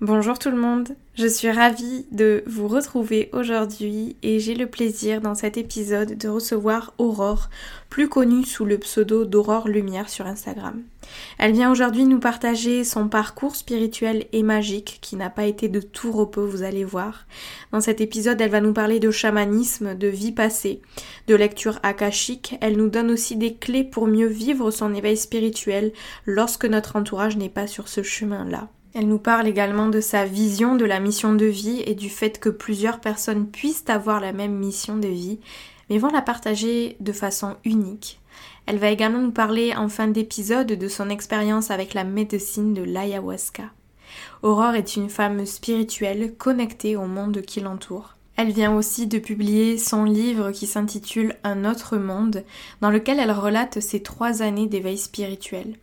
Bonjour tout le monde, je suis ravie de vous retrouver aujourd'hui et j'ai le plaisir dans cet épisode de recevoir Aurore, plus connue sous le pseudo d'Aurore Lumière sur Instagram. Elle vient aujourd'hui nous partager son parcours spirituel et magique qui n'a pas été de tout repos, vous allez voir. Dans cet épisode, elle va nous parler de chamanisme, de vie passée, de lecture akashique. Elle nous donne aussi des clés pour mieux vivre son éveil spirituel lorsque notre entourage n'est pas sur ce chemin-là. Elle nous parle également de sa vision de la mission de vie et du fait que plusieurs personnes puissent avoir la même mission de vie, mais vont la partager de façon unique. Elle va également nous parler en fin d'épisode de son expérience avec la médecine de l'ayahuasca. Aurore est une femme spirituelle connectée au monde qui l'entoure. Elle vient aussi de publier son livre qui s'intitule Un autre monde, dans lequel elle relate ses trois années d'éveil spirituel.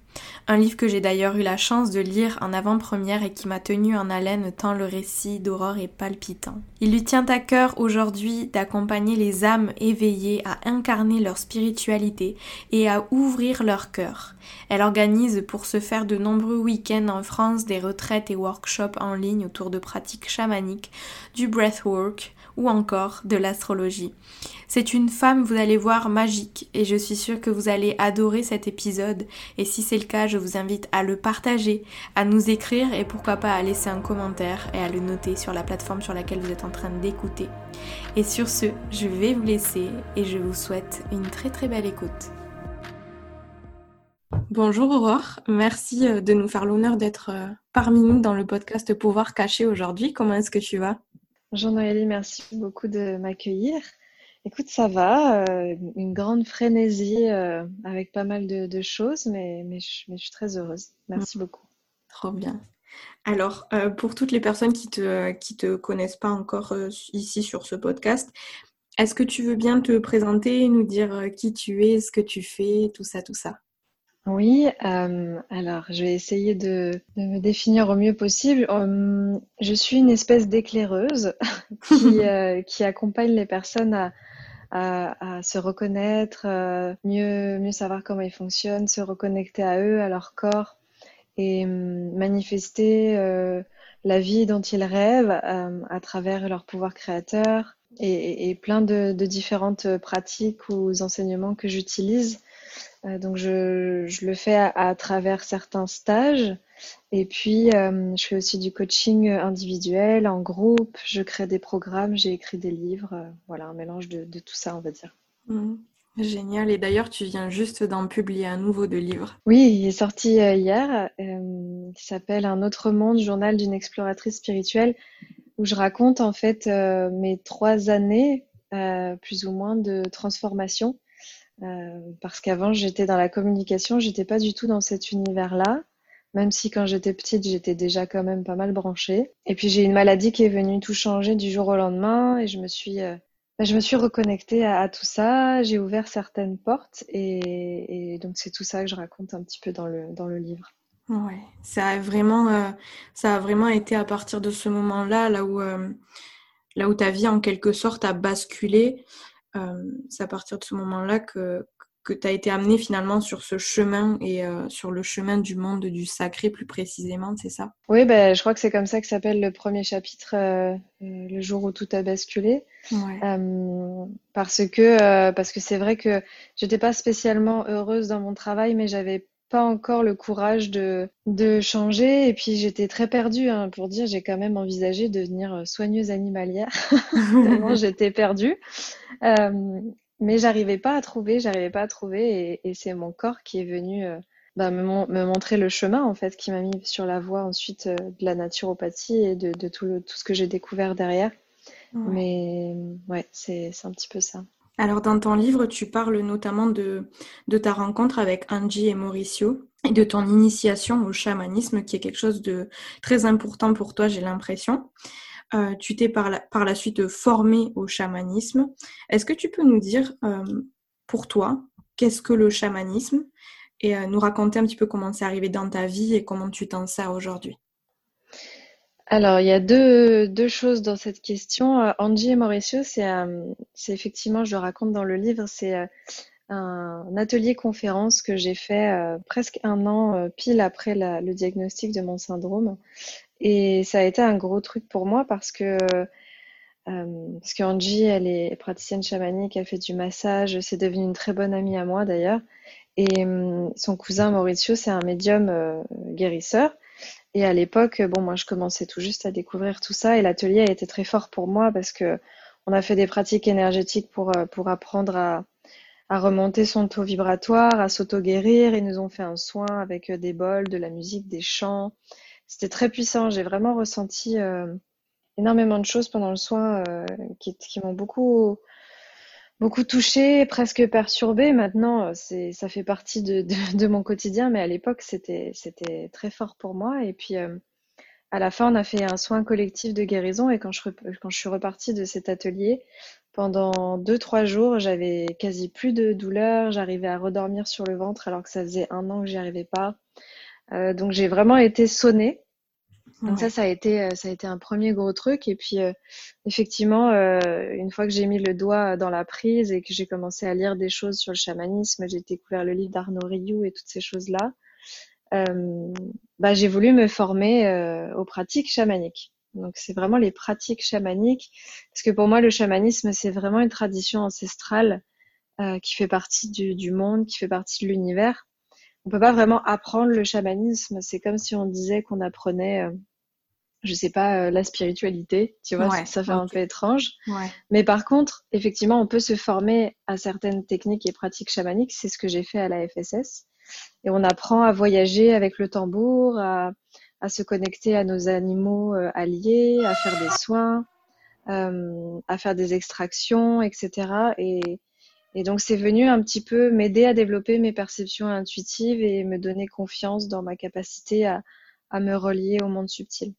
Un livre que j'ai d'ailleurs eu la chance de lire en avant-première et qui m'a tenu en haleine tant le récit d'Aurore est palpitant. Il lui tient à cœur aujourd'hui d'accompagner les âmes éveillées à incarner leur spiritualité et à ouvrir leur cœur. Elle organise pour ce faire de nombreux week-ends en France des retraites et workshops en ligne autour de pratiques chamaniques, du breathwork, ou encore de l'astrologie. C'est une femme, vous allez voir, magique et je suis sûre que vous allez adorer cet épisode et si c'est le cas, je vous invite à le partager, à nous écrire et pourquoi pas à laisser un commentaire et à le noter sur la plateforme sur laquelle vous êtes en train d'écouter. Et sur ce, je vais vous laisser et je vous souhaite une très très belle écoute. Bonjour Aurore, merci euh, de nous faire l'honneur d'être euh, parmi nous dans le podcast Pouvoir caché aujourd'hui. Comment est-ce que tu vas? Bonjour Noélie, merci beaucoup de m'accueillir. Écoute, ça va, euh, une grande frénésie euh, avec pas mal de, choses, mais, mais, je, suis très heureuse. Merci mm. beaucoup. Trop bien. Alors, euh, pour toutes les personnes qui ne te, qui te connaissent pas encore ici sur ce podcast, est-ce que tu veux bien te présenter, nous dire qui tu es, ce que tu fais, tout ça, tout ça? Oui, euh, alors je vais essayer de, me définir au mieux possible. Hum, je suis une espèce d'éclaireuse qui, euh, qui accompagne les personnes à, à, se reconnaître, euh, mieux, mieux savoir comment ils fonctionnent, se reconnecter à eux, à leur corps et hum, manifester la vie dont ils rêvent à travers leur pouvoir créateur et, et plein de, de différentes pratiques ou enseignements que j'utilise euh, donc je, le fais à, travers certains stages. Et puis, euh, je fais aussi du coaching individuel, en groupe. Je crée des programmes, j'ai écrit des livres. Euh, voilà, un mélange de, tout ça, on va dire. Mmh. Génial. Et d'ailleurs, tu viens juste d'en publier un nouveau de livre. Oui, il est sorti hier, qui s'appelle Un autre monde, journal d'une exploratrice spirituelle, où je raconte en fait mes trois années, plus ou moins, de transformation euh, parce qu'avant, j'étais dans la communication, j'étais pas du tout dans cet univers-là. Même si quand j'étais petite, j'étais déjà quand même pas mal branchée. Et puis j'ai une maladie qui est venue tout changer du jour au lendemain et je me suis, euh, bah, je me suis reconnectée à, tout ça. J'ai ouvert certaines portes et, donc c'est tout ça que je raconte un petit peu dans le, dans le livre. Ouais, ça a vraiment, euh, ça a vraiment été à partir de ce moment-là, là où, là où ta vie en quelque sorte a basculé. Euh, c'est à partir de ce moment-là que, que tu as été amené finalement sur ce chemin et euh, sur le chemin du monde du sacré plus précisément, c'est ça? Oui, ben, je crois que c'est comme ça que s'appelle le premier chapitre, euh, le jour où tout a basculé. parce que parce que c'est vrai que j'étais pas spécialement heureuse dans mon travail, mais j'avais pas encore le courage de, de changer. Et puis j'étais très perdue, hein, pour dire, j'ai quand même envisagé de devenir euh, soigneuse animalière. Tellement j'étais perdue. Euh, mais j'arrivais pas à trouver, j'arrivais pas à trouver. Et, et c'est mon corps qui est venu euh, bah, me, montrer le chemin en fait qui m'a mis sur la voie ensuite de la naturopathie et de, tout, tout, ce que j'ai découvert derrière. Mais ouais, c'est un petit peu ça. Alors dans ton livre, tu parles notamment de, ta rencontre avec Angie et Mauricio et de ton initiation au chamanisme, qui est quelque chose de très important pour toi, j'ai l'impression. Euh, tu t'es par la, par la suite formé au chamanisme. Est-ce que tu peux nous dire, euh, pour toi, qu'est-ce que le chamanisme et euh, nous raconter un petit peu comment c'est arrivé dans ta vie et comment tu t'en sers aujourd'hui? Alors, il y a deux, deux choses dans cette question. Angie et Mauricio, c'est c'est effectivement, je le raconte dans le livre, c'est un atelier conférence que j'ai fait presque un an pile après le diagnostic de mon syndrome. Et ça a été un gros truc pour moi parce que euh, parce qu'Angie, elle est praticienne chamanique, elle fait du massage, c'est devenu une très bonne amie à moi d'ailleurs. Et hum, son cousin Mauricio, c'est un médium euh, guérisseur. Et à l'époque, bon, moi, je commençais tout juste à découvrir tout ça, et l'atelier a été très fort pour moi parce que on a fait des pratiques énergétiques pour euh, pour apprendre à à remonter son taux vibratoire, à s'auto-guérir. Ils nous ont fait un soin avec des bols, de la musique, des chants. C'était très puissant. J'ai vraiment ressenti euh, énormément de choses pendant le soin euh, qui, qui m'ont beaucoup, beaucoup touchée, presque perturbée. Maintenant, euh, c'est, ça fait partie de, de, mon quotidien, mais à l'époque, c'était, c'était très fort pour moi. Et puis, à la fin, on a fait un soin collectif de guérison. Et quand je, quand je suis repartie de cet atelier, pendant deux, trois jours, j'avais quasi plus de douleur. J'arrivais à redormir sur le ventre alors que ça faisait un an que j'y arrivais pas. Euh, donc j'ai vraiment été sonnée. Donc ça, ça a été, euh, ça a été un premier gros truc. Et puis, euh, effectivement, une fois que j'ai mis le doigt dans la prise et que j'ai commencé à lire des choses sur le chamanisme, j'ai découvert le livre d'Arnaud Rioux et toutes ces choses-là, bah, j'ai voulu me former aux pratiques chamaniques. Donc c'est vraiment les pratiques chamaniques, parce que pour moi, le chamanisme, c'est vraiment une tradition ancestrale qui fait partie du, du monde, qui fait partie de l'univers on peut pas vraiment apprendre le chamanisme. C'est comme si on disait qu'on apprenait, euh, je sais pas, euh, la spiritualité. Tu vois, ça fait un peu étrange. Mais par contre, effectivement, on peut se former à certaines techniques et pratiques chamaniques. C'est ce que j'ai fait à la FSS. Et on apprend à voyager avec le tambour, à, se connecter à nos animaux euh, alliés, à faire des soins, à faire des extractions, etc. Et, et donc, c'est venu un petit peu m'aider à développer mes perceptions intuitives et me donner confiance dans ma capacité à, me relier au monde subtil.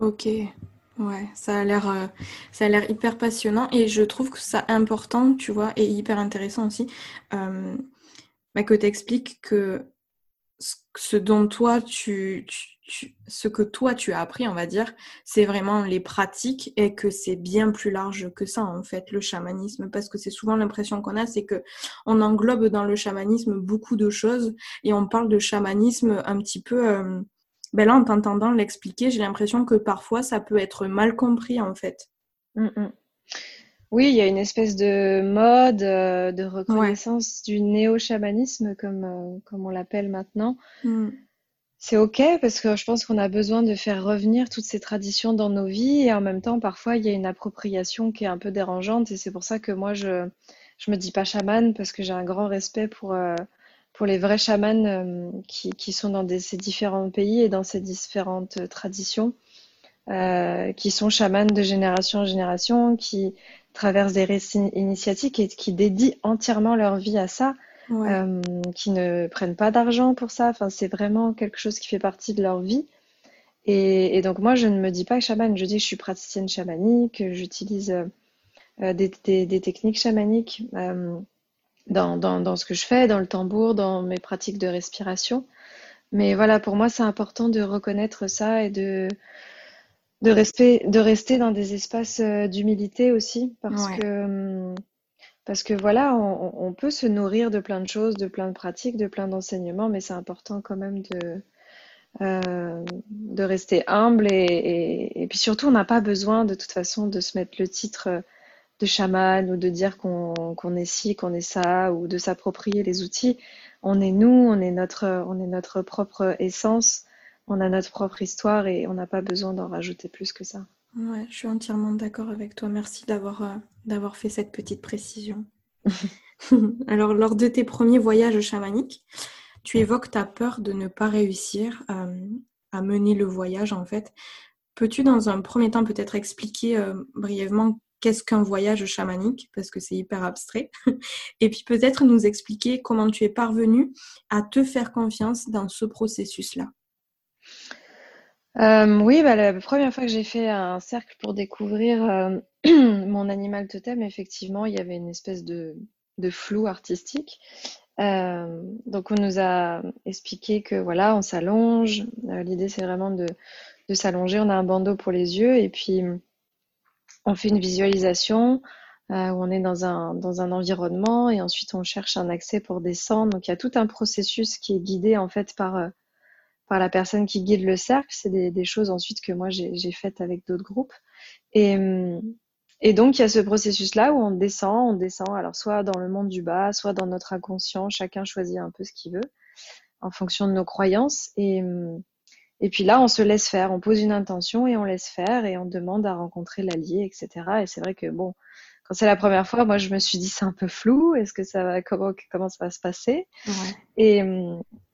Ok, ouais, ça a l'air, euh, ça a l'air hyper passionnant et je trouve que ça important, tu vois, et hyper intéressant aussi, euh, bah, que tu expliques que ce dont toi tu, ce que toi tu as appris, on va dire, c'est vraiment les pratiques et que c'est bien plus large que ça en fait le chamanisme parce que c'est souvent l'impression qu'on a, c'est que on englobe dans le chamanisme beaucoup de choses et on parle de chamanisme un petit peu. Euh, ben là, en t'entendant l'expliquer, j'ai l'impression que parfois ça peut être mal compris en fait. Mm, mm. Oui, il y a une espèce de mode euh, de reconnaissance du néo-chamanisme, comme, euh, comme on l'appelle maintenant. Mm. C'est OK parce que je pense qu'on a besoin de faire revenir toutes ces traditions dans nos vies et en même temps, parfois, il y a une appropriation qui est un peu dérangeante et c'est pour ça que moi, je je me dis pas chamane parce que j'ai un grand respect pour, euh, pour les vrais chamans qui, qui sont dans ces différents pays et dans ces différentes traditions, qui sont chamanes de génération en génération, qui traversent des récits initiatiques et qui dédient entièrement leur vie à ça, euh, qui ne prennent pas d'argent pour ça. Enfin, c'est vraiment quelque chose qui fait partie de leur vie. Et, donc moi, je ne me dis pas chamane, je dis que je suis praticienne chamanique, j'utilise euh, des, techniques chamaniques euh, dans, dans, ce que je fais, dans le tambour, dans mes pratiques de respiration. Mais voilà, pour moi, c'est important de reconnaître ça et de, de, respect, de rester dans des espaces euh, d'humilité aussi, parce que hum, parce que voilà, on, peut se nourrir de plein de choses, de plein de pratiques, de plein d'enseignements, mais c'est important quand même de euh, de rester humble et, et, puis surtout, on n'a pas besoin de toute façon de se mettre le titre de chaman ou de dire qu'on est ci, qu'on est ça, ou de s'approprier les outils. On est nous, on est notre, on est notre propre essence on a notre propre histoire et on n'a pas besoin d'en rajouter plus que ça. Ouais, je suis entièrement d'accord avec toi. Merci d'avoir euh, d'avoir fait cette petite précision. Alors, lors de tes premiers voyages chamaniques, tu évoques ta peur de ne pas réussir à mener le voyage en fait. Peux-tu dans un premier temps peut-être expliquer brièvement qu'est-ce qu'un voyage chamanique, parce que c'est hyper abstrait, et puis peut-être nous expliquer comment tu es parvenu à te faire confiance dans ce processus-là. Euh, oui, bah, la première fois que j'ai fait un cercle pour découvrir euh, mon animal totem, effectivement, il y avait une espèce de, flou artistique. Euh, donc on nous a expliqué que voilà, on s'allonge. L'idée c'est vraiment de, de s'allonger. On a un bandeau pour les yeux et puis on fait une visualisation euh, où on est dans un, environnement et ensuite on cherche un accès pour descendre. Donc il y a tout un processus qui est guidé en fait par, euh, la personne qui guide le cercle. C'est des, choses ensuite que moi j'ai faites avec d'autres groupes. Et, et donc il y a ce processus-là où on descend, on descend, alors soit dans le monde du bas, soit dans notre inconscient, chacun choisit un peu ce qu'il veut en fonction de nos croyances. Et puis là, on se laisse faire, on pose une intention et on laisse faire et on demande à rencontrer l'allié, etc. Et c'est vrai que bon, quand c'est la première fois, moi je me suis dit c'est un peu flou. Est-ce que ça va comment comment ça va se passer? Et,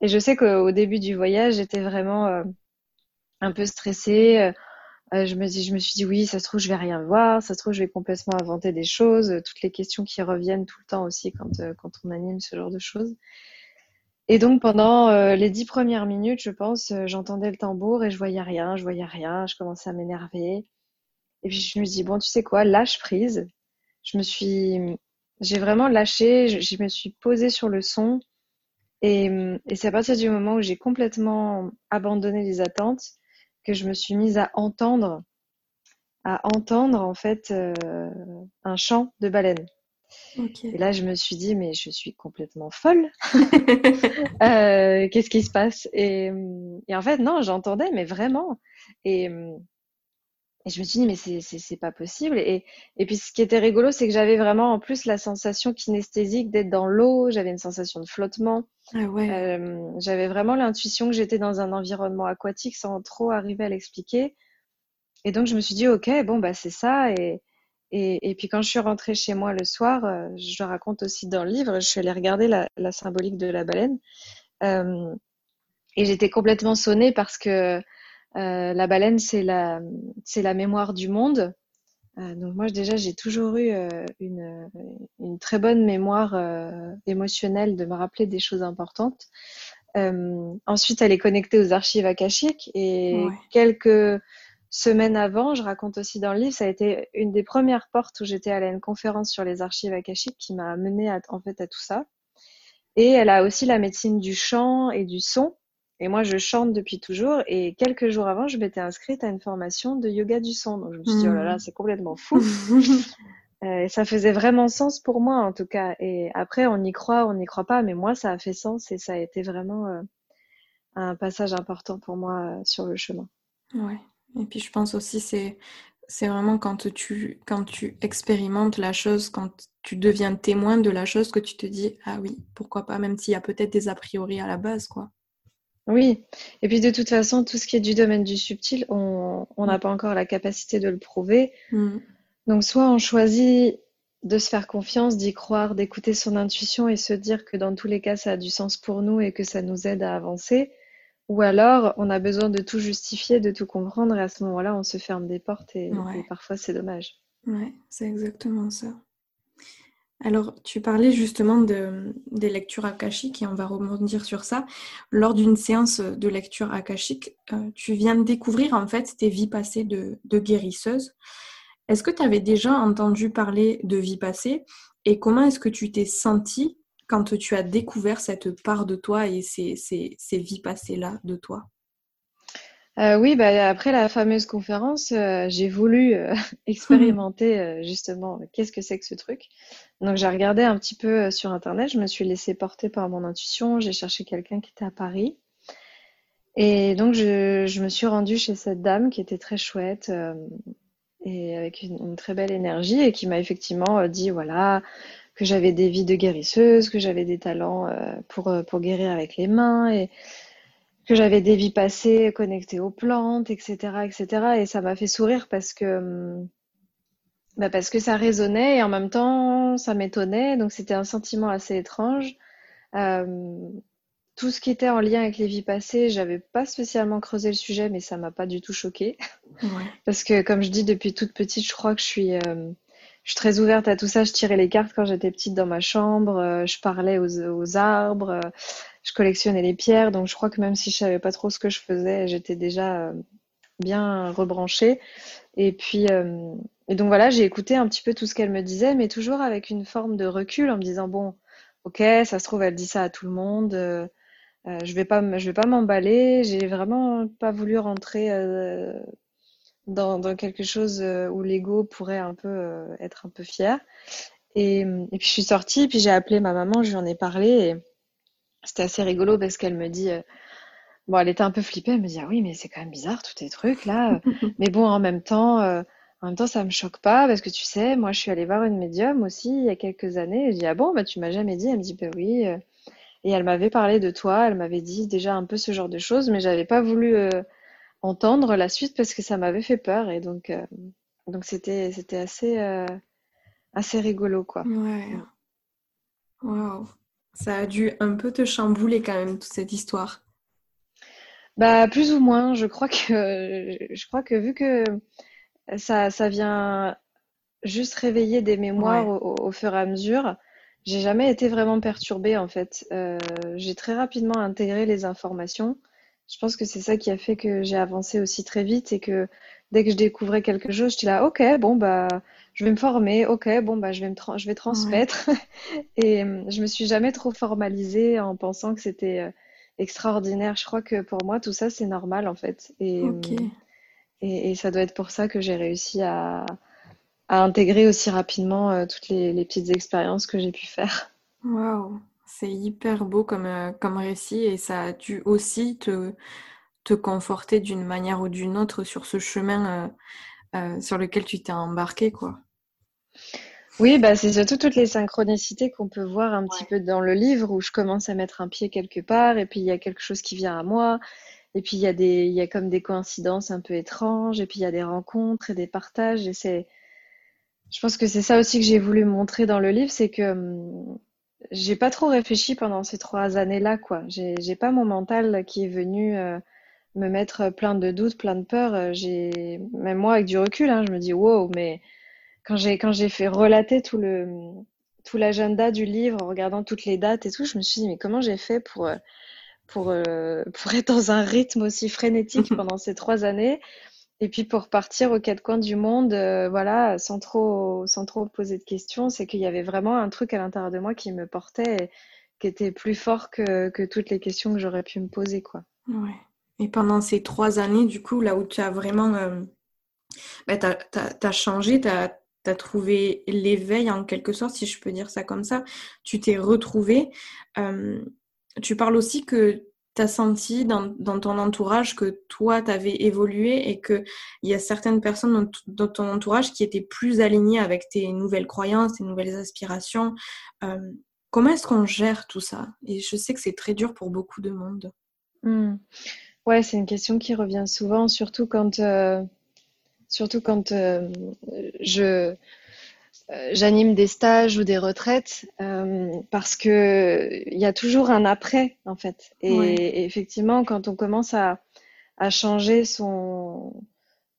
et, je sais qu'au début du voyage, j'étais vraiment euh, un peu stressée. Euh, je me dis, je me suis dit oui, ça se trouve je vais rien voir, ça se trouve je vais complètement inventer des choses, toutes les questions qui reviennent tout le temps aussi quand euh, quand on anime ce genre de choses. Et donc pendant euh, les dix premières minutes, je pense, euh, j'entendais le tambour et je voyais rien, je voyais rien, je commençais à m'énerver. Et puis je me dis bon, tu sais quoi, lâche prise. Je me suis, j'ai vraiment lâché, je, me suis posée sur le son. Et, et c'est à partir du moment où j'ai complètement abandonné les attentes que je me suis mise à entendre, à entendre en fait euh, un chant de baleine. Et là, je me suis dit, mais je suis complètement folle. euh, Qu'est-ce qui se passe? Et, et, en fait, non, j'entendais, mais vraiment. Et, et, je me suis dit, mais c'est pas possible. Et, et puis, ce qui était rigolo, c'est que j'avais vraiment en plus la sensation kinesthésique d'être dans l'eau. J'avais une sensation de flottement. Ah ouais. euh, j'avais vraiment l'intuition que j'étais dans un environnement aquatique sans trop arriver à l'expliquer. Et donc, je me suis dit, OK, bon, bah, c'est ça. Et, et, puis quand je suis rentrée chez moi le soir, euh, je le raconte aussi dans le livre, je suis allée regarder la, symbolique de la baleine. Euh, et j'étais complètement sonnée parce que euh, la baleine, c'est la, c'est la mémoire du monde. donc moi déjà, j'ai toujours eu une, une, très bonne mémoire émotionnelle de me rappeler des choses importantes. ensuite, elle est connectée aux archives akashiques et quelques semaine avant, je raconte aussi dans le livre, ça a été une des premières portes où j'étais allée à une conférence sur les archives akashiques qui m'a amenée à, en fait à tout ça. Et elle a aussi la médecine du chant et du son. Et moi, je chante depuis toujours. Et quelques jours avant, je m'étais inscrite à une formation de yoga du son. Donc, je me suis dit, oh là là, mmh. c'est complètement fou. euh, et ça faisait vraiment sens pour moi, en tout cas. Et après, on y croit, on n'y croit pas. Mais moi, ça a fait sens et ça a été vraiment euh, un passage important pour moi euh, sur le chemin. Ouais. Et puis je pense aussi c'est c'est vraiment quand tu quand tu expérimentes la chose, quand tu deviens témoin de la chose que tu te dis ah oui pourquoi pas même s'il y a peut-être des a priori à la base quoi. Oui, et puis de toute façon, tout ce qui est du domaine du subtil, on n'a mm. pas encore la capacité de le prouver. Mm. Donc soit on choisit de se faire confiance, d'y croire, d'écouter son intuition et se dire que dans tous les cas, ça a du sens pour nous et que ça nous aide à avancer. Ou alors, on a besoin de tout justifier, de tout comprendre, et à ce moment-là, on se ferme des portes, et, parfois, c'est dommage. Ouais, c'est exactement ça. Alors, tu parlais justement de, des lectures akashiques, et on va rebondir sur ça. Lors d'une séance de lecture akashique, euh, tu viens de découvrir en fait tes vies passées de, de guérisseuse. Est-ce que tu avais déjà entendu parler de vie passée et comment est-ce que tu t'es sentie quand tu as découvert cette part de toi et ces, ces, vies passées-là de toi? Euh, oui, bah, après la fameuse conférence, euh, j'ai voulu euh, expérimenter justement qu'est-ce que c'est que ce truc. Donc j'ai regardé un petit peu sur Internet, je me suis laissée porter par mon intuition, j'ai cherché quelqu'un qui était à Paris. Et donc je, je, me suis rendue chez cette dame qui était très chouette et avec une, très belle énergie et qui m'a effectivement dit, voilà, que j'avais des vies de guérisseuse, que j'avais des talents euh, pour, euh, pour guérir avec les mains et que j'avais des vies passées connectées aux plantes, etc., etc. Et ça m'a fait sourire parce que, hum, bah parce que ça résonnait et en même temps ça m'étonnait. Donc c'était un sentiment assez étrange. Euh, tout ce qui était en lien avec les vies passées, j'avais pas spécialement creusé le sujet, mais ça m'a pas du tout choqué. Parce que, comme je dis, depuis toute petite, je crois que je suis, euh, je suis très ouverte à tout ça. Je tirais les cartes quand j'étais petite dans ma chambre, euh, je parlais aux, aux arbres, euh, je collectionnais les pierres. Donc, je crois que même si je savais pas trop ce que je faisais, j'étais déjà bien rebranchée. Et puis, et donc voilà, j'ai écouté un petit peu tout ce qu'elle me disait, mais toujours avec une forme de recul en me disant, bon, ok, ça se trouve, elle dit ça à tout le monde. Euh, je vais pas, je vais pas m'emballer. J'ai vraiment pas voulu rentrer euh, dans, dans, quelque chose euh, où l'ego pourrait un peu être un peu fier. Et, et, puis je suis sortie, puis j'ai appelé ma maman, je lui en ai parlé. Et c'était assez rigolo parce qu'elle me dit, bon, elle était un peu flippée. Elle me dit, ah oui, mais c'est quand même bizarre tous tes trucs là. mais bon, en même temps. En même temps, ça me choque pas parce que tu sais, moi, je suis allée voir une médium aussi il y a quelques années. Et je dis ah bon, bah tu m'as jamais dit? Elle me dit bah oui. Et elle m'avait parlé de toi, elle m'avait dit déjà un peu ce genre de choses, mais j'avais pas voulu euh, entendre la suite parce que ça m'avait fait peur. Et donc, euh, donc c'était, c'était assez, euh, assez rigolo, quoi. Ouais. Waouh. Ça a dû un peu te chambouler quand même, toute cette histoire. Bah, plus ou moins. Je crois que, je crois que vu que ça, ça vient juste réveiller des mémoires au, fur et à mesure, j'ai jamais été vraiment perturbée en fait. Euh, j'ai très rapidement intégré les informations. Je pense que c'est ça qui a fait que j'ai avancé aussi très vite et que dès que je découvrais quelque chose, j'étais là, ok, bon bah, je vais me former, ok, bon bah, je vais me je vais transmettre. et euh, je me suis jamais trop formalisée en pensant que c'était euh, extraordinaire. Je crois que pour moi, tout ça, c'est normal en fait. Et, et, et ça doit être pour ça que j'ai réussi à, à intégrer aussi rapidement euh, toutes les, petites expériences que j'ai pu faire. Waouh, c'est hyper beau comme, euh, comme récit et ça a dû aussi te, te conforter d'une manière ou d'une autre sur ce chemin euh, sur lequel tu t'es embarqué, quoi. Oui, bah c'est surtout toutes les synchronicités qu'on peut voir un petit peu dans le livre où je commence à mettre un pied quelque part et puis il y a quelque chose qui vient à moi et puis il y a des il y a comme des coïncidences un peu étranges et puis il y a des rencontres et des partages et c'est je pense que c'est ça aussi que j'ai voulu montrer dans le livre, c'est que hum, j'ai pas trop réfléchi pendant ces trois années-là, quoi. J'ai pas mon mental qui est venu euh, me mettre plein de doutes, plein de peurs. Euh, j'ai même moi avec du recul, hein, je me dis wow, mais quand j'ai quand j'ai fait relater tout le tout l'agenda du livre en regardant toutes les dates et tout, je me suis dit mais comment j'ai fait pour euh, pour pour être dans un rythme aussi frénétique pendant ces trois années? Et puis pour partir aux quatre coins du monde, euh, voilà, sans trop, sans trop poser de questions, c'est qu'il y avait vraiment un truc à l'intérieur de moi qui me portait, qui était plus fort que, que toutes les questions que j'aurais pu me poser, quoi. Ouais. Et pendant ces trois années, du coup, là où tu as vraiment, euh, bah, tu as, changé, tu as, as, trouvé l'éveil en quelque sorte, si je peux dire ça comme ça, tu t'es retrouvé. Euh, tu parles aussi que tu as senti dans, ton entourage que toi, tu avais évolué et qu'il y a certaines personnes dans, ton entourage qui étaient plus alignées avec tes nouvelles croyances, tes nouvelles aspirations. Euh, comment est-ce qu'on gère tout ça? Et je sais que c'est très dur pour beaucoup de monde. Hmm. Ouais, c'est une question qui revient souvent, surtout quand, euh, surtout quand euh, je j'anime des stages ou des retraites euh, parce que il y a toujours un après en fait. Et, effectivement, quand on commence à, à changer son,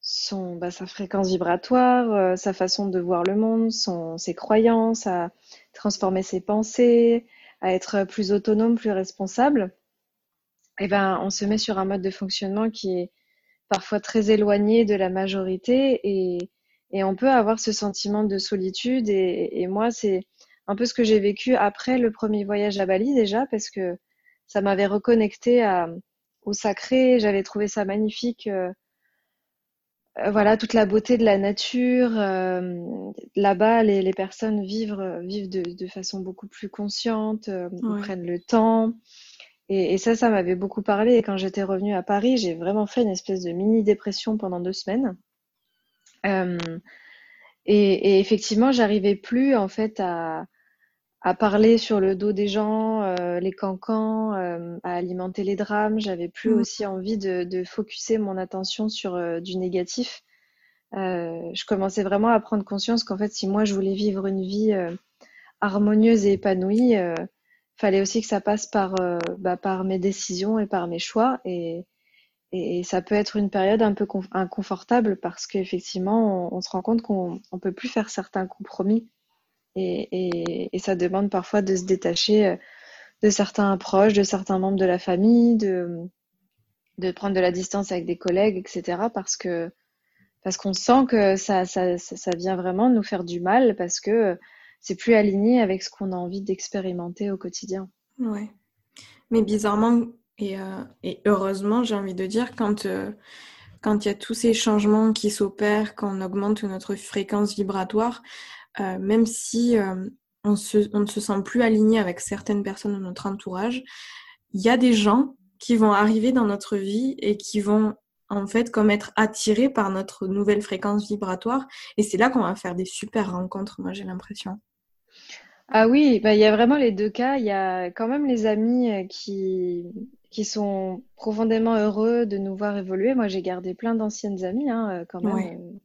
son bah, sa fréquence vibratoire, euh, sa façon de voir le monde, son, ses croyances, à transformer ses pensées, à être plus autonome, plus responsable, et eh ben on se met sur un mode de fonctionnement qui est parfois très éloigné de la majorité et et on peut avoir ce sentiment de solitude. Et, moi, c'est un peu ce que j'ai vécu après le premier voyage à Bali déjà, parce que ça m'avait reconnecté à, au sacré. J'avais trouvé ça magnifique. Euh, euh, voilà, toute la beauté de la nature. Euh, là-bas, les, les, personnes vivent, vivent de, de, façon beaucoup plus consciente, prennent le temps. Et, et ça, ça m'avait beaucoup parlé. Et quand j'étais revenue à Paris, j'ai vraiment fait une espèce de mini dépression pendant deux semaines. Euh, et, effectivement, j'arrivais plus en fait à, parler sur le dos des gens, euh, les cancans, euh, à alimenter les drames. J'avais plus mmh. aussi envie de, de focuser mon attention sur du négatif. je commençais vraiment à prendre conscience qu'en fait, si moi je voulais vivre une vie harmonieuse et épanouie, fallait aussi que ça passe par, bah, par mes décisions et par mes choix. Et, et, ça peut être une période un peu inconfortable parce qu'effectivement, on, on, se rend compte qu'on ne peut plus faire certains compromis. Et, ça demande parfois de se détacher euh, de certains proches, de certains membres de la famille, de, prendre de la distance avec des collègues, etc. Parce que parce qu'on sent que ça, ça, ça, vient vraiment nous faire du mal parce que c'est plus aligné avec ce qu'on a envie d'expérimenter au quotidien. Ouais. Mais bizarrement, et, euh, et heureusement, j'ai envie de dire, quand euh, quand il y a tous ces changements qui s'opèrent, quand on augmente notre fréquence vibratoire, euh, même si on, on ne se sent plus aligné avec certaines personnes de notre entourage, il y a des gens qui vont arriver dans notre vie et qui vont en fait comme être attirés par notre nouvelle fréquence vibratoire. Et c'est là qu'on va faire des super rencontres, moi j'ai l'impression. Ah oui, bah, il y a vraiment les deux cas. Il y a quand même les amis qui, qui sont profondément heureux de nous voir évoluer. Moi, j'ai gardé plein d'anciennes amies, hein, euh, quand même.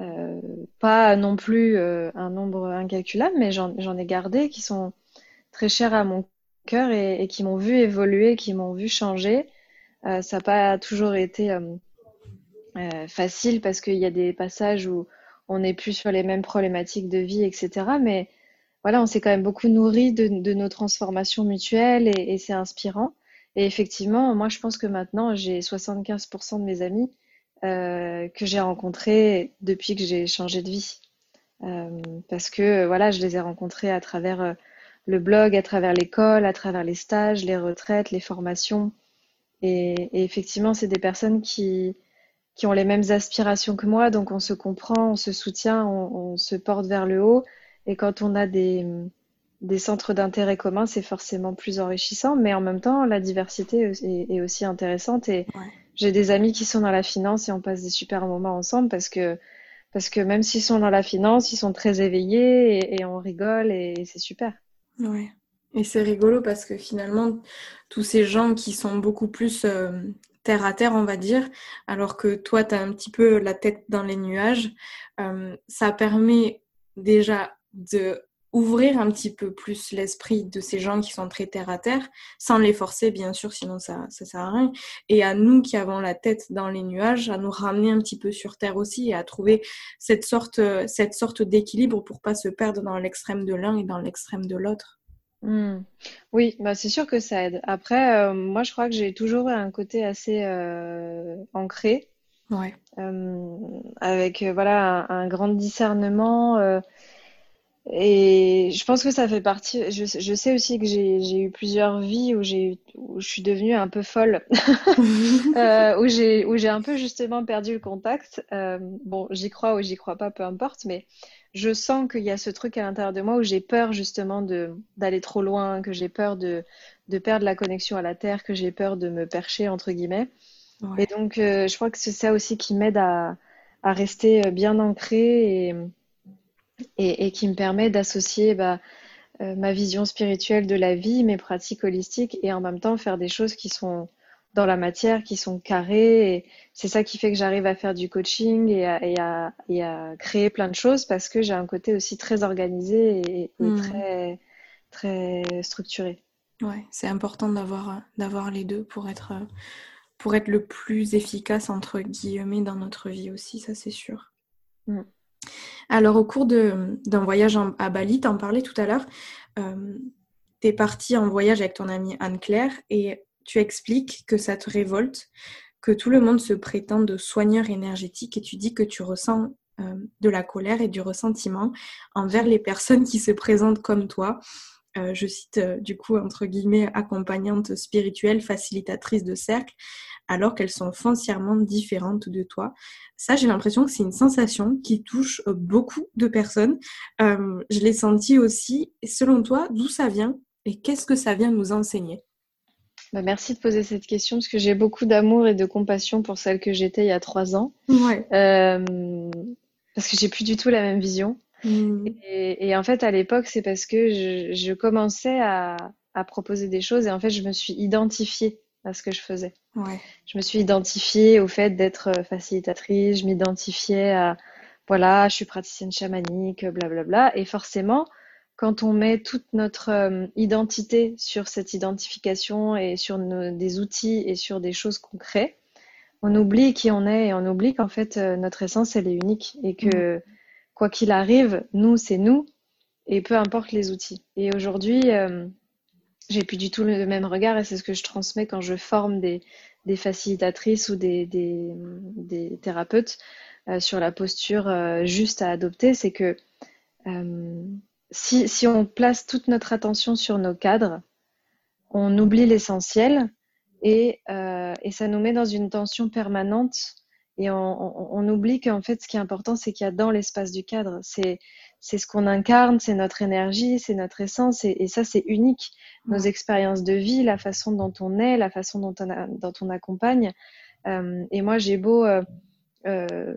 Euh, euh, pas non plus un nombre incalculable, mais j'en ai gardé qui sont très chers à mon cœur et, qui m'ont vu évoluer, qui m'ont vu changer. ça n'a pas toujours été facile parce qu'il y a des passages où on n'est plus sur les mêmes problématiques de vie, etc. Mais voilà, on s'est quand même beaucoup nourri de, nos transformations mutuelles et c'est inspirant. Et effectivement, moi, je pense que maintenant, j'ai 75% de mes amis euh, que j'ai rencontrés depuis que j'ai changé de vie. Euh, parce que, voilà, je les ai rencontrés à travers euh, le blog, à travers l'école, à travers les stages, les retraites, les formations. Et, effectivement, c'est des personnes qui, qui ont les mêmes aspirations que moi, donc on se comprend, on se soutient, on se porte vers le haut. Et quand on a des, des centres d'intérêt communs, c'est forcément plus enrichissant, mais en même temps, la diversité est, aussi intéressante. Et j'ai des amis qui sont dans la finance et on passe des super moments ensemble parce que, parce que même s'ils sont dans la finance, ils sont très éveillés et, on rigole et, c'est super. Ouais. Et c'est rigolo parce que finalement, tous ces gens qui sont beaucoup plus euh, terre à terre, on va dire, alors que toi, tu as un petit peu la tête dans les nuages, euh, ça permet déjà de ouvrir un petit peu plus l'esprit de ces gens qui sont très terre à terre, sans les forcer bien sûr, sinon ça ça sert à rien. Et à nous qui avons la tête dans les nuages, à nous ramener un petit peu sur terre aussi et à trouver cette sorte cette sorte d'équilibre pour pas se perdre dans l'extrême de l'un et dans l'extrême de l'autre. Hmm. Oui, bah c'est sûr que ça aide. Après, euh, moi je crois que j'ai toujours un côté assez euh, ancré, ouais. Euh, avec voilà un, grand discernement et je pense que ça fait partie. Je, je sais aussi que j'ai eu plusieurs vies où, où je suis devenue un peu folle, euh, où j'ai un peu justement perdu le contact. Euh, bon, j'y crois ou j'y crois pas, peu importe, mais je sens qu'il y a ce truc à l'intérieur de moi où j'ai peur justement d'aller trop loin, que j'ai peur de, de perdre la connexion à la terre, que j'ai peur de me percher entre guillemets. Et donc, euh, je crois que c'est ça aussi qui m'aide à, à rester bien ancrée et et, qui me permet d'associer bah, euh, ma vision spirituelle de la vie, mes pratiques holistiques et en même temps faire des choses qui sont dans la matière, qui sont carrées. C'est ça qui fait que j'arrive à faire du coaching et à, et, à, créer plein de choses parce que j'ai un côté aussi très organisé et, hmm. très, très structuré. Ouais, c'est important d'avoir, d'avoir les deux pour être, pour être le plus efficace, entre guillemets, dans notre vie aussi, ça c'est sûr. Hmm. Alors, au cours d'un voyage à Bali, tu en parlais tout à l'heure, euh, tu es partie en voyage avec ton amie Anne-Claire et tu expliques que ça te révolte, que tout le monde se prétend de soigneur énergétique et tu dis que tu ressens euh, de la colère et du ressentiment envers les personnes qui se présentent comme toi. Euh, je cite du coup entre guillemets accompagnante spirituelle, facilitatrice de cercle, alors qu'elles sont foncièrement différentes de toi. Ça, j'ai l'impression que c'est une sensation qui touche euh, beaucoup de personnes. Euh, je l'ai senti aussi. selon toi, d'où ça vient et qu'est-ce que ça vient nous enseigner? Bah, merci de poser cette question parce que j'ai beaucoup d'amour et de compassion pour celle que j'étais il y a trois ans. Ouais. Euh, parce que j'ai plus du tout la même vision. Mmh. Et, en fait, à l'époque, c'est parce que je, commençais à, à, proposer des choses et en fait, je me suis identifiée à ce que je faisais. Je me suis identifiée au fait d'être euh, facilitatrice, je m'identifiais à, voilà, je suis praticienne chamanique, blablabla. Et forcément, quand on met toute notre euh, identité sur cette identification et sur des outils et sur des choses concrètes, on oublie qui on est et on oublie qu'en fait euh, notre essence elle est unique et que mm. Quoi qu'il arrive, nous c'est nous et peu importe les outils. Et aujourd'hui, euh, j'ai plus du tout le même regard et c'est ce que je transmets quand je forme des, facilitatrices ou des, thérapeutes sur la posture juste à adopter, c'est que si, on place toute notre attention sur nos cadres, on oublie l'essentiel et, euh, ça nous met dans une tension permanente et on, oublie qu'en fait ce qui est important c'est qu'il y a dans l'espace du cadre, c'est ce qu'on incarne, c'est notre énergie, c'est notre essence et, ça c'est unique. Nos expériences de vie, la façon dont on est, la façon dont on, accompagne. Euh, et moi j'ai beau euh,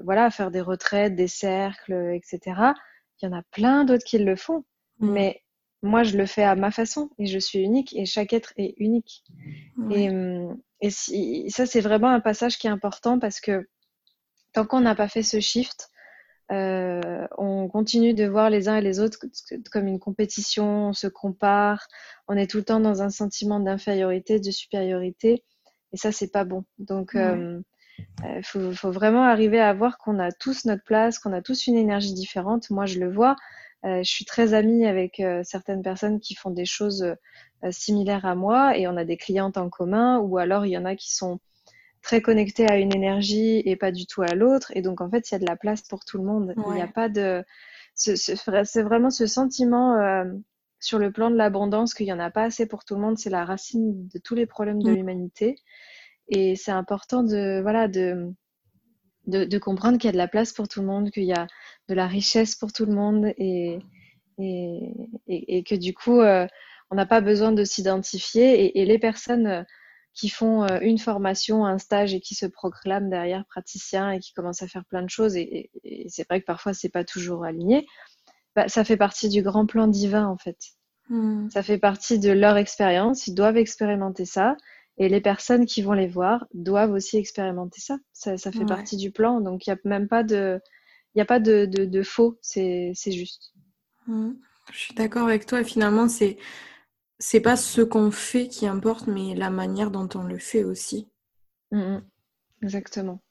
voilà faire des retraites, des cercles, etc il y en a plein d'autres qui le font. Mm. Mais moi, je le fais à ma façon et je suis unique et chaque être est unique. Et, hum, et si, ça, c'est vraiment un passage qui est important parce que tant qu'on n'a pas fait ce shift, euh, on continue de voir les uns et les autres comme une compétition, on se compare, on est tout le temps dans un sentiment d'infériorité, de supériorité, et ça, c'est pas bon. Donc, il euh, faut, vraiment arriver à voir qu'on a tous notre place, qu'on a tous une énergie différente. Moi, je le vois. Euh, je suis très amie avec euh, certaines personnes qui font des choses similaires à moi et on a des clientes en commun ou alors il y en a qui sont très connectées à une énergie et pas du tout à l'autre. Et donc, en fait, il y a de la place pour tout le monde. Il n'y a pas de. C'est vraiment ce sentiment sur le plan de l'abondance qu'il n'y en a pas assez pour tout le monde. C'est la racine de tous les problèmes de mm. l'humanité. Et c'est important de, voilà, de, de, comprendre qu'il y a de la place pour tout le monde, qu'il y a de la richesse pour tout le monde et, et, et, que du coup, euh, on n'a pas besoin de s'identifier. Et, les personnes euh, qui font euh, une formation, un stage et qui se proclament derrière praticiens et qui commencent à faire plein de choses, et, c'est vrai que parfois c'est pas toujours aligné, bah, ça fait partie du grand plan divin en fait. Hmm. Ça fait partie de leur expérience, ils doivent expérimenter ça. Et les personnes qui vont les voir doivent aussi expérimenter ça. Ça, fait partie du plan. Donc, il n'y a même pas de, il a pas de, de, faux. C'est juste. Mmh. Je suis d'accord avec toi. Finalement, c'est c'est pas ce qu'on fait qui importe, mais la manière dont on le fait aussi. Mmh, mmh. Exactement.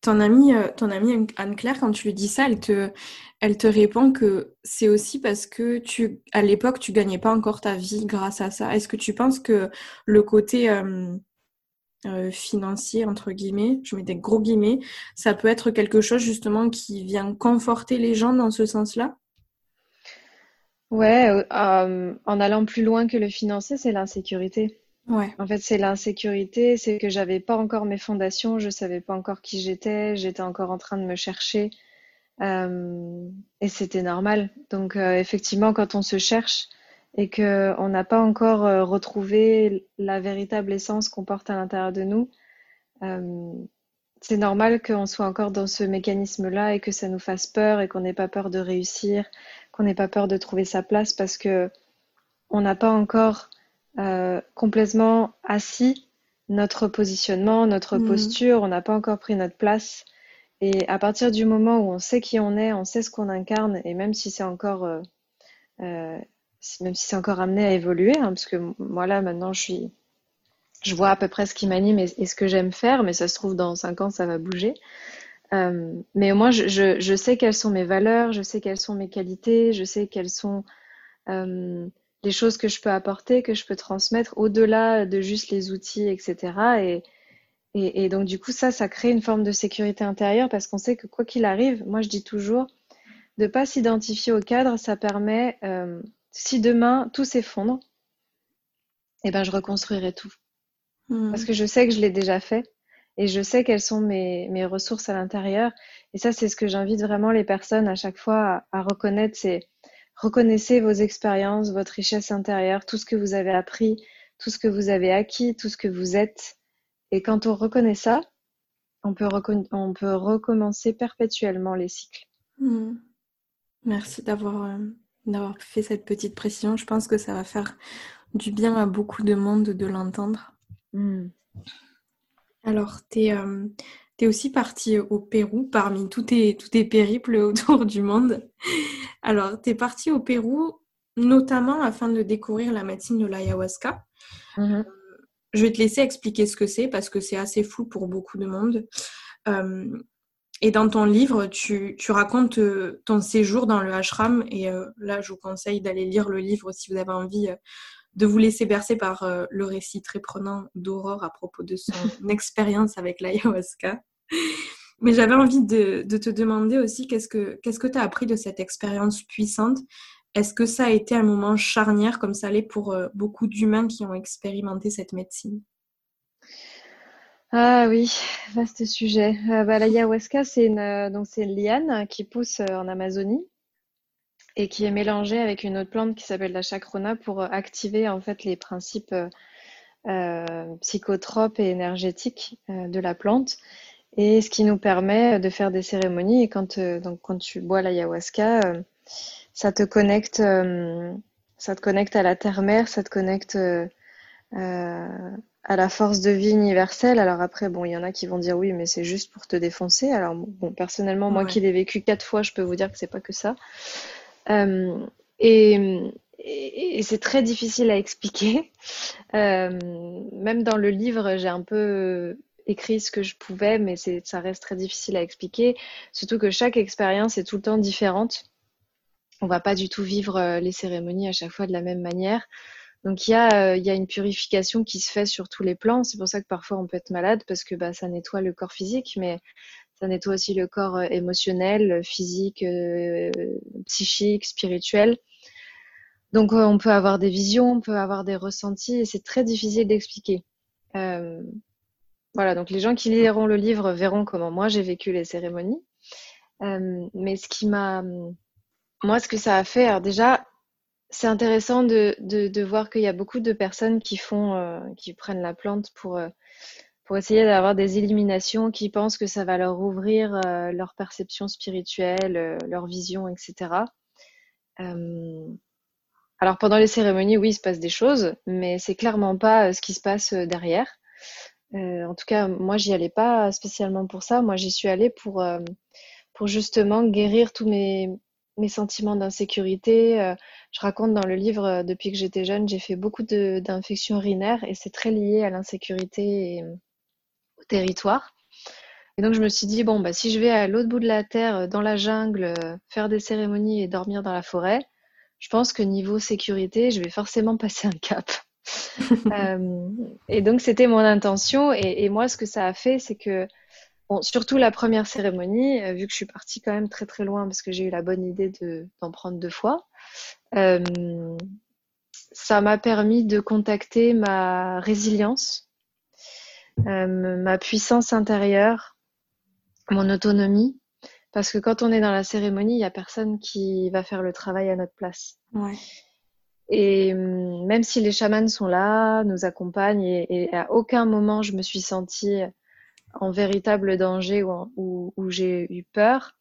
Ton amie, euh, ton amie Anne-Claire, quand tu lui dis ça, elle te, elle te répond que c'est aussi parce que tu, à l'époque, tu gagnais pas encore ta vie grâce à ça. Est-ce que tu penses que le côté euh, euh, financier, entre guillemets, je mets des gros guillemets, ça peut être quelque chose justement qui vient conforter les gens dans ce sens-là? Ouais, en allant plus loin que le financier, c'est l'insécurité. En fait, c'est l'insécurité, c'est que j'avais pas encore mes fondations, je savais pas encore qui j'étais, j'étais encore en train de me chercher. Euh, et c'était normal. Donc, euh, effectivement, quand on se cherche et qu'on n'a pas encore euh, retrouvé la véritable essence qu'on porte à l'intérieur de nous, c'est normal qu'on soit encore dans ce mécanisme-là et que ça nous fasse peur et qu'on n'ait pas peur de réussir, qu'on n'ait pas peur de trouver sa place parce que on n'a pas encore euh, complètement assis notre positionnement, notre mm. posture, on n'a pas encore pris notre place. Et à partir du moment où on sait qui on est, on sait ce qu'on incarne, et même si c'est encore, euh, euh, même si c'est encore amené à évoluer, hein, parce que moi là maintenant je suis, je vois à peu près ce qui m'anime et, ce que j'aime faire, mais ça se trouve dans cinq ans ça va bouger. Mais au moins je, je, je, sais quelles sont mes valeurs, je sais quelles sont mes qualités, je sais quelles sont les choses que je peux apporter, que je peux transmettre au-delà de juste les outils, etc. Et, et, donc du coup, ça, ça crée une forme de sécurité intérieure parce qu'on sait que quoi qu'il arrive, moi je dis toujours, de pas s'identifier au cadre, ça permet, euh, si demain tout s'effondre, eh ben je reconstruirai tout. Hmm. Parce que je sais que je l'ai déjà fait et je sais quelles sont mes, mes ressources à l'intérieur. Et ça, c'est ce que j'invite vraiment les personnes à chaque fois à, à reconnaître, c'est Reconnaissez vos expériences, votre richesse intérieure, tout ce que vous avez appris, tout ce que vous avez acquis, tout ce que vous êtes. Et quand on reconnaît ça, on peut, on peut recommencer perpétuellement les cycles. Hmm. Merci d'avoir euh, d'avoir fait cette petite précision. Je pense que ça va faire du bien à beaucoup de monde de l'entendre. Hmm. Alors, tu es, euh, es aussi partie au Pérou parmi tous tes, tous tes périples autour du monde. Alors, tu es partie au Pérou notamment afin de découvrir la médecine de l'ayahuasca. Mm-hmm. Je vais te laisser expliquer ce que c'est parce que c'est assez flou pour beaucoup de monde. Euh, et dans ton livre, tu, racontes euh, ton séjour dans le ashram. Et euh, là, je vous conseille d'aller lire le livre si vous avez envie de vous laisser bercer par le récit très prenant d'Aurore à propos de son expérience avec l'ayahuasca. Mais j'avais envie de, te demander aussi qu'est-ce que tu as appris de cette expérience puissante? Est-ce que ça a été un moment charnière comme ça l'est pour euh, beaucoup d'humains qui ont expérimenté cette médecine? Ah oui, vaste sujet. Euh, bah, L'ayahuasca, c'est une, euh, donc c'est une liane qui pousse en Amazonie et qui est mélangée avec une autre plante qui s'appelle la chacrona pour activer en fait les principes psychotropes et énergétiques de la plante. Et ce qui nous permet de faire des cérémonies. Et quand, donc, quand tu bois l'ayahuasca, ça te connecte, euh, ça te connecte à la terre-mère, ça te connecte euh, euh, à la force de vie universelle. Alors après, bon, il y en a qui vont dire oui, mais c'est juste pour te défoncer. Alors bon, personnellement, moi qui l'ai vécu quatre fois, je peux vous dire que c'est pas que ça. Et, c'est très difficile à expliquer. même dans le livre, j'ai un peu écrit ce que je pouvais, mais ça reste très difficile à expliquer. Surtout que chaque expérience est tout le temps différente on va pas du tout vivre euh, les cérémonies à chaque fois de la même manière. Donc il y, a, euh, il y a une purification qui se fait sur tous les plans. C'est pour ça que parfois on peut être malade parce que bah, ça nettoie le corps physique, mais ça nettoie aussi le corps euh, émotionnel, physique, psychique, spirituel. Donc on peut avoir des visions, on peut avoir des ressentis et c'est très difficile d'expliquer. Euh, voilà, donc les gens qui liront le livre verront comment moi j'ai vécu les cérémonies. Euh, mais ce qui m'a moi, ce que ça a fait, alors déjà, c'est intéressant de, voir qu'il y a beaucoup de personnes qui font, euh, qui prennent la plante pour, euh, pour essayer d'avoir des éliminations, qui pensent que ça va leur ouvrir euh, leur perception spirituelle, leur vision, etc. alors pendant les cérémonies, oui, il se passe des choses, mais c'est clairement pas ce qui se passe derrière. en tout cas, moi, j'y allais pas spécialement pour ça. Moi, j'y suis allée pour, pour justement guérir tous mes, mes sentiments d'insécurité. Euh, je raconte dans le livre, euh, depuis que j'étais jeune, j'ai fait beaucoup d'infections urinaires et c'est très lié à l'insécurité territoire. Et donc je me suis dit, bon, bah, si je vais à l'autre bout de la Terre, euh, dans la jungle, faire des cérémonies et dormir dans la forêt, je pense que niveau sécurité, je vais forcément passer un cap. et donc c'était mon intention. et, moi, ce que ça a fait, c'est que Bon, surtout la première cérémonie, euh, vu que je suis partie quand même très très loin parce que j'ai eu la bonne idée d'en prendre deux fois, euh, ça m'a permis de contacter ma résilience, euh, ma puissance intérieure, mon autonomie, parce que quand on est dans la cérémonie, il n'y a personne qui va faire le travail à notre place. Ouais. Et même si les chamans sont là, nous accompagnent, et, et à aucun moment je me suis sentie en véritable danger ou, où, j'ai eu peur,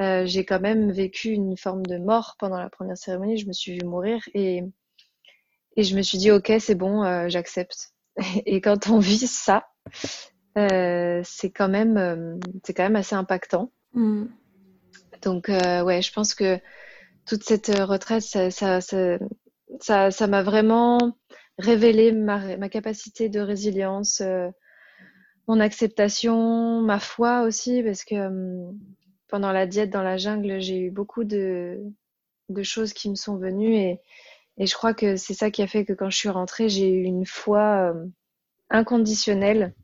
euh, j'ai quand même vécu une forme de mort pendant la première cérémonie. Je me suis vue mourir et, et je me suis dit, ok, c'est bon, euh, j'accepte. Et quand on vit ça, euh, c'est quand même, c'est quand même assez impactant. Mm. Donc ouais, je pense que toute cette retraite, ça, ça, ça, ça m'a vraiment révélé ma, ma, capacité de résilience, mon acceptation, ma foi aussi, parce que pendant la diète dans la jungle, j'ai eu beaucoup de, de choses qui me sont venues et, et je crois que c'est ça qui a fait que quand je suis rentrée, j'ai eu une foi hum, inconditionnelle,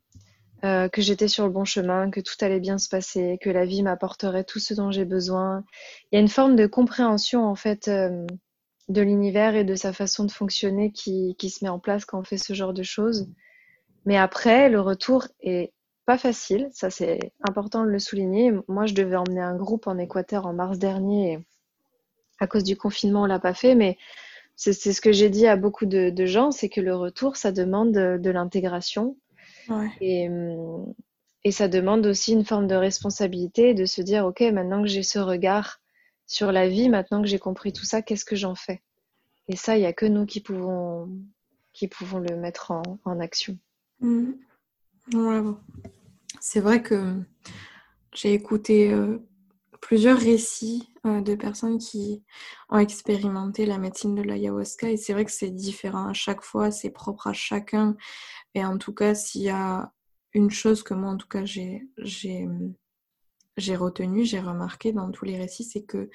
euh, que j'étais sur le bon chemin, que tout allait bien se passer, que la vie m'apporterait tout ce dont j'ai besoin. Il y a une forme de compréhension en fait hum, de l'univers et de sa façon de fonctionner qui, qui se met en place quand on fait ce genre de choses. Mais après, le retour est pas facile, ça c'est important de le souligner. Moi, je devais emmener un groupe en Équateur en mars dernier. À cause du confinement, on l'a pas fait, mais c'est ce que j'ai dit à beaucoup de, gens, c'est que le retour, ça demande de, l'intégration. Et, et ça demande aussi une forme de responsabilité, de se dire, OK, maintenant que j'ai ce regard sur la vie, maintenant que j'ai compris tout ça, qu'est-ce que j'en fais? Et ça, il n'y a que nous qui pouvons, qui pouvons le mettre en, en action. Mmh. c'est vrai que j'ai écouté plusieurs récits de personnes qui ont expérimenté la médecine de l'ayahuasca et c'est vrai que c'est différent à chaque fois, c'est propre à chacun. Et en tout cas, s'il y a une chose que moi, en tout cas, j'ai, j'ai, j'ai remarqué dans tous les récits, c'est que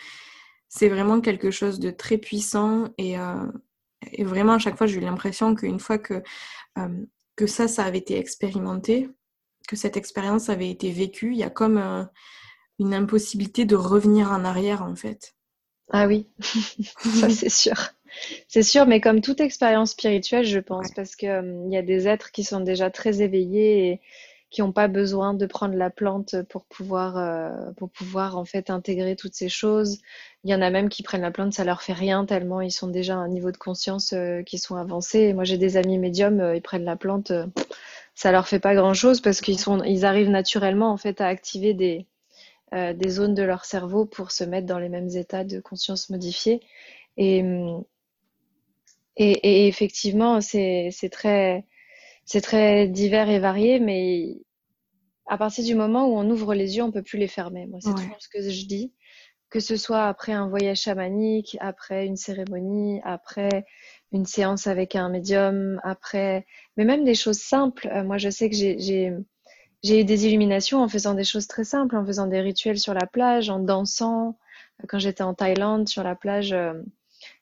c'est vraiment quelque chose de très puissant et, et vraiment à chaque fois, j'ai eu l'impression qu'une fois que, que ça, ça avait été expérimenté, que cette expérience avait été vécue, il y a comme une impossibilité de revenir en arrière en fait. Ah oui, ça c'est sûr. C'est sûr, mais comme toute expérience spirituelle, je pense, parce qu'il euh, y a des êtres qui sont déjà très éveillés et qui n'ont pas besoin de prendre la plante pour pouvoir, euh, pour pouvoir en fait intégrer toutes ces choses. Il y en a même qui prennent la plante, ça leur fait rien tellement ils sont déjà à un niveau de conscience euh, qui sont avancés. moi, j'ai des amis médiums, ils prennent la plante, ça leur fait pas grand chose parce qu'ils sont, ils arrivent naturellement en fait à activer des, euh, des zones de leur cerveau pour se mettre dans les mêmes états de conscience modifiés. Et, et, effectivement, c'est très, très divers et varié, mais à partir du moment où on ouvre les yeux, on peut plus les fermer. Moi, c'est toujours ce que je dis. Que ce soit après un voyage chamanique, après une cérémonie, après une séance avec un médium, après, mais même des choses simples. Euh, moi, je sais que j'ai j'ai eu des illuminations en faisant des choses très simples, en faisant des rituels sur la plage, en dansant. Quand j'étais en Thaïlande, sur la plage, euh,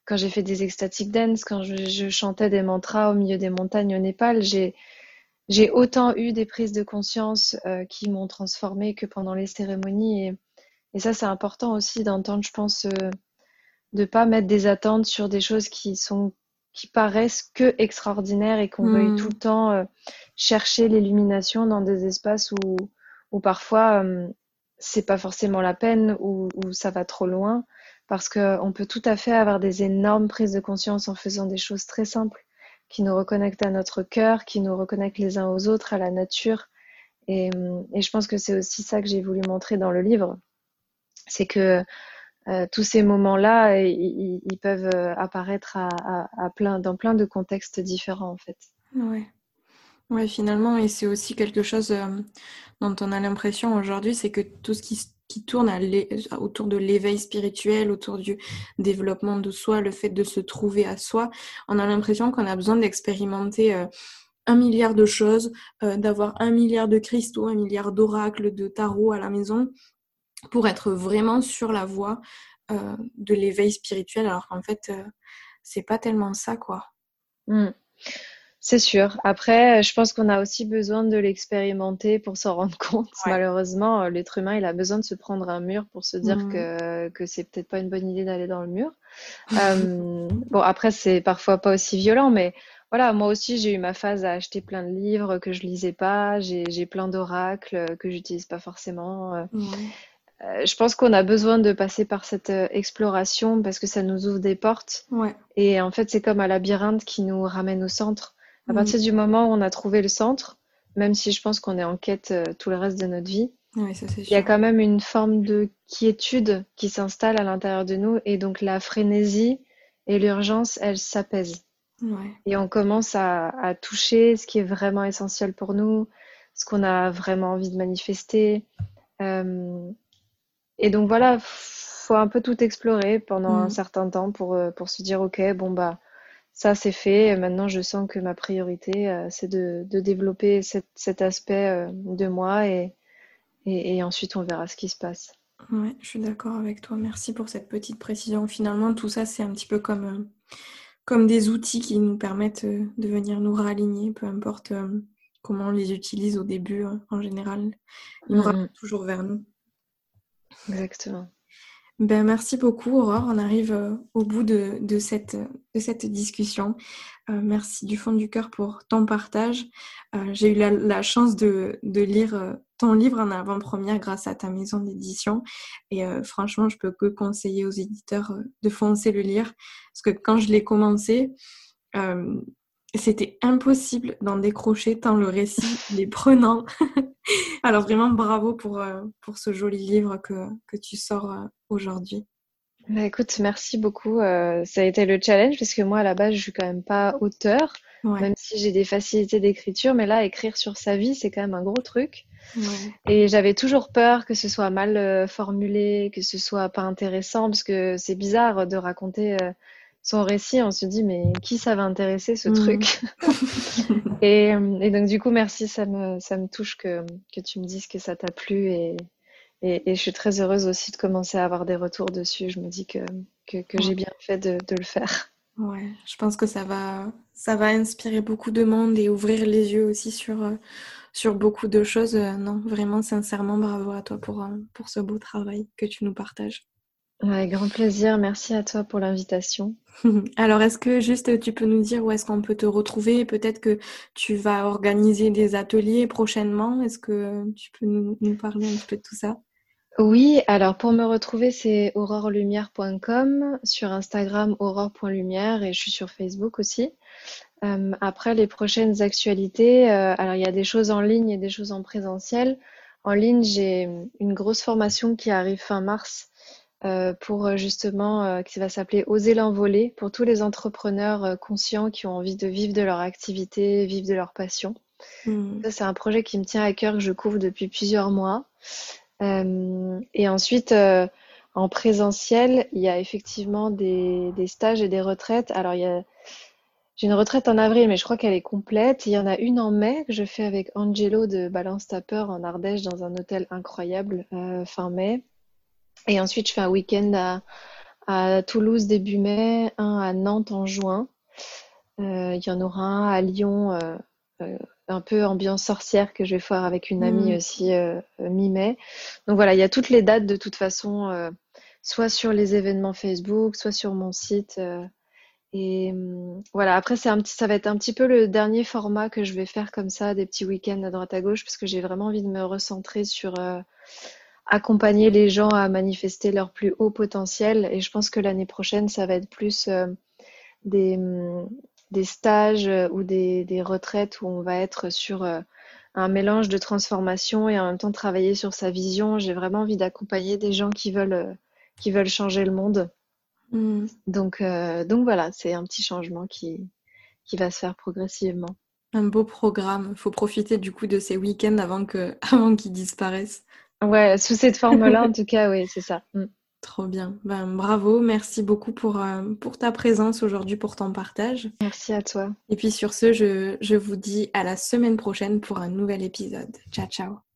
quand j'ai fait des ecstatic dance, quand je, chantais des mantras au milieu des montagnes au Népal, j'ai j'ai autant eu des prises de conscience euh, qui m'ont transformée que pendant les cérémonies. Et, et ça, c'est important aussi d'entendre, je pense, euh, de pas mettre des attentes sur des choses qui sont qui paraissent que extraordinaires et qu'on veuille tout le hmm. temps euh, chercher l'illumination dans des espaces où, où parfois euh, c'est pas forcément la peine ou ça va trop loin parce qu'on peut tout à fait avoir des énormes prises de conscience en faisant des choses très simples qui nous reconnectent à notre cœur, qui nous reconnectent les uns aux autres, à la nature. Et, et je pense que c'est aussi ça que j'ai voulu montrer dans le livre. C'est que euh, tous ces moments-là, ils, peuvent euh, apparaître à, plein, dans plein de contextes différents en fait. Ouais. Ouais, finalement, et c'est aussi quelque chose euh, dont on a l'impression aujourd'hui, c'est que tout ce qui, tourne autour de l'éveil spirituel, autour du développement de soi, le fait de se trouver à soi, on a l'impression qu'on a besoin d'expérimenter un milliard de choses, d'avoir un milliard de cristaux, un milliard d'oracles, de tarot à la maison pour être vraiment sur la voie euh, de l'éveil spirituel, alors qu'en fait, euh, c'est pas tellement ça, quoi. Hmm. C'est sûr. Après, je pense qu'on a aussi besoin de l'expérimenter pour s'en rendre compte. Malheureusement, euh, l'être humain, il a besoin de se prendre un mur pour se dire hmm. que, que c'est peut-être pas une bonne idée d'aller dans le mur. bon, après, c'est parfois pas aussi violent, mais voilà, moi aussi, j'ai eu ma phase à acheter plein de livres que je lisais pas. J'ai plein d'oracles que j'utilise pas forcément. Euh, je pense qu'on a besoin de passer par cette euh, exploration parce que ça nous ouvre des portes. Et en fait, c'est comme un labyrinthe qui nous ramène au centre. À partir du moment où on a trouvé le centre, même si je pense qu'on est en quête euh, tout le reste de notre vie, il y a quand même une forme de quiétude qui s'installe à l'intérieur de nous. Et donc la frénésie et l'urgence, elles s'apaisent. Et on commence à, à, toucher ce qui est vraiment essentiel pour nous, ce qu'on a vraiment envie de manifester. Euh, et donc voilà, faut un peu tout explorer pendant un mm. certain temps pour, euh, pour se dire ok, bon bah ça c'est fait. Maintenant je sens que ma priorité euh, c'est de, de, développer cet, cet aspect euh, de moi et, et, et, ensuite on verra ce qui se passe. Ouais, je suis d'accord avec toi. Merci pour cette petite précision. Finalement, tout ça c'est un petit peu comme, comme des outils qui nous permettent de venir nous raligner, peu importe comment on les utilise au début en général. Ils nous ramènent toujours vers nous. Exactement. Ben, merci beaucoup Aurore, on arrive euh, au bout de, de, cette, de cette discussion. Euh, merci du fond du cœur pour ton partage. Euh, j'ai eu la, chance de, de, lire ton livre en avant-première grâce à ta maison d'édition et franchement je peux que conseiller aux éditeurs de foncer le lire parce que quand je l'ai commencé, c'était impossible d'en décrocher tant le récit est prenant. Alors vraiment bravo pour, pour ce joli livre que, que tu sors aujourd'hui. Bah écoute, merci beaucoup. Euh, ça a été le challenge parce que moi à la base je suis quand même pas auteur, même si j'ai des facilités d'écriture, mais là écrire sur sa vie c'est quand même un gros truc. Et j'avais toujours peur que ce soit mal euh, formulé, que ce soit pas intéressant, parce que c'est bizarre de raconter euh, son récit. On se dit, mais qui ça va intéresser ce mm. truc? Et, et, donc, du coup, merci, ça me, ça me touche que, que tu me dises que ça t'a plu. Et, et, et, je suis très heureuse aussi de commencer à avoir des retours dessus. Je me dis que, que, que j'ai bien fait de, de le faire. Ouais, je pense que ça va, ça va inspirer beaucoup de monde et ouvrir les yeux aussi sur, euh, sur beaucoup de choses. Euh, non, vraiment, sincèrement, bravo à toi pour, euh, pour ce beau travail que tu nous partages. Avec grand plaisir. Merci à toi pour l'invitation. Alors, est-ce que juste tu peux nous dire où est-ce qu'on peut te retrouver? Peut-être que tu vas organiser des ateliers prochainement. Est-ce que tu peux nous, nous parler un petit peu de tout ça? Oui, alors pour me retrouver, c'est aurorelumière.com, sur Instagram aurore.lumière et je suis sur Facebook aussi. Euh, après, les prochaines actualités, euh, alors il y a des choses en ligne et des choses en présentiel. En ligne, j'ai une grosse formation qui arrive fin mars euh, pour justement, qui va s'appeler Oser l'envoler, pour tous les entrepreneurs conscients qui ont envie de vivre de leur activité, vivre de leur passion. Mmh. Ça, c'est un projet qui me tient à cœur, que je couvre depuis plusieurs mois. Euh, et ensuite, euh, en présentiel, il y a effectivement des, stages et des retraites. Alors, j'ai une retraite en avril, mais je crois qu'elle est complète. Il y en a une en mai que je fais avec Angelo de Balance Tapper en Ardèche dans un hôtel incroyable euh, fin mai. Et ensuite, je fais un week-end à, Toulouse début mai, un à Nantes en juin. Il y en aura un à Lyon euh, un peu ambiance sorcière que je vais faire avec une amie mm. aussi euh, euh, mi-mai. Donc voilà, il y a toutes les dates de toute façon, euh, soit sur les événements Facebook, soit sur mon site. et mm, voilà, après c'est un petit, ça va être un petit peu le dernier format que je vais faire comme ça, des petits week-ends à droite à gauche, parce que j'ai vraiment envie de me recentrer sur accompagner les gens à manifester leur plus haut potentiel. Et je pense que l'année prochaine, ça va être plus des, mm, des stages euh, ou des, des, retraites où on va être sur euh, un mélange de transformation et en même temps travailler sur sa vision. J'ai vraiment envie d'accompagner des gens qui veulent, euh, qui veulent changer le monde. Mm. Donc, donc voilà, c'est un petit changement qui, qui va se faire progressivement. Un beau programme. Il faut profiter du coup de ces week-ends avant qu'ils avant qu'ils disparaissent. Ouais, sous cette forme-là, en tout cas, oui, c'est ça. Mm. Trop bien. Ben, bravo. Merci beaucoup pour, euh, pour ta présence aujourd'hui, pour ton partage. Merci à toi. Et puis sur ce, je, je vous dis à la semaine prochaine pour un nouvel épisode. Ciao, ciao.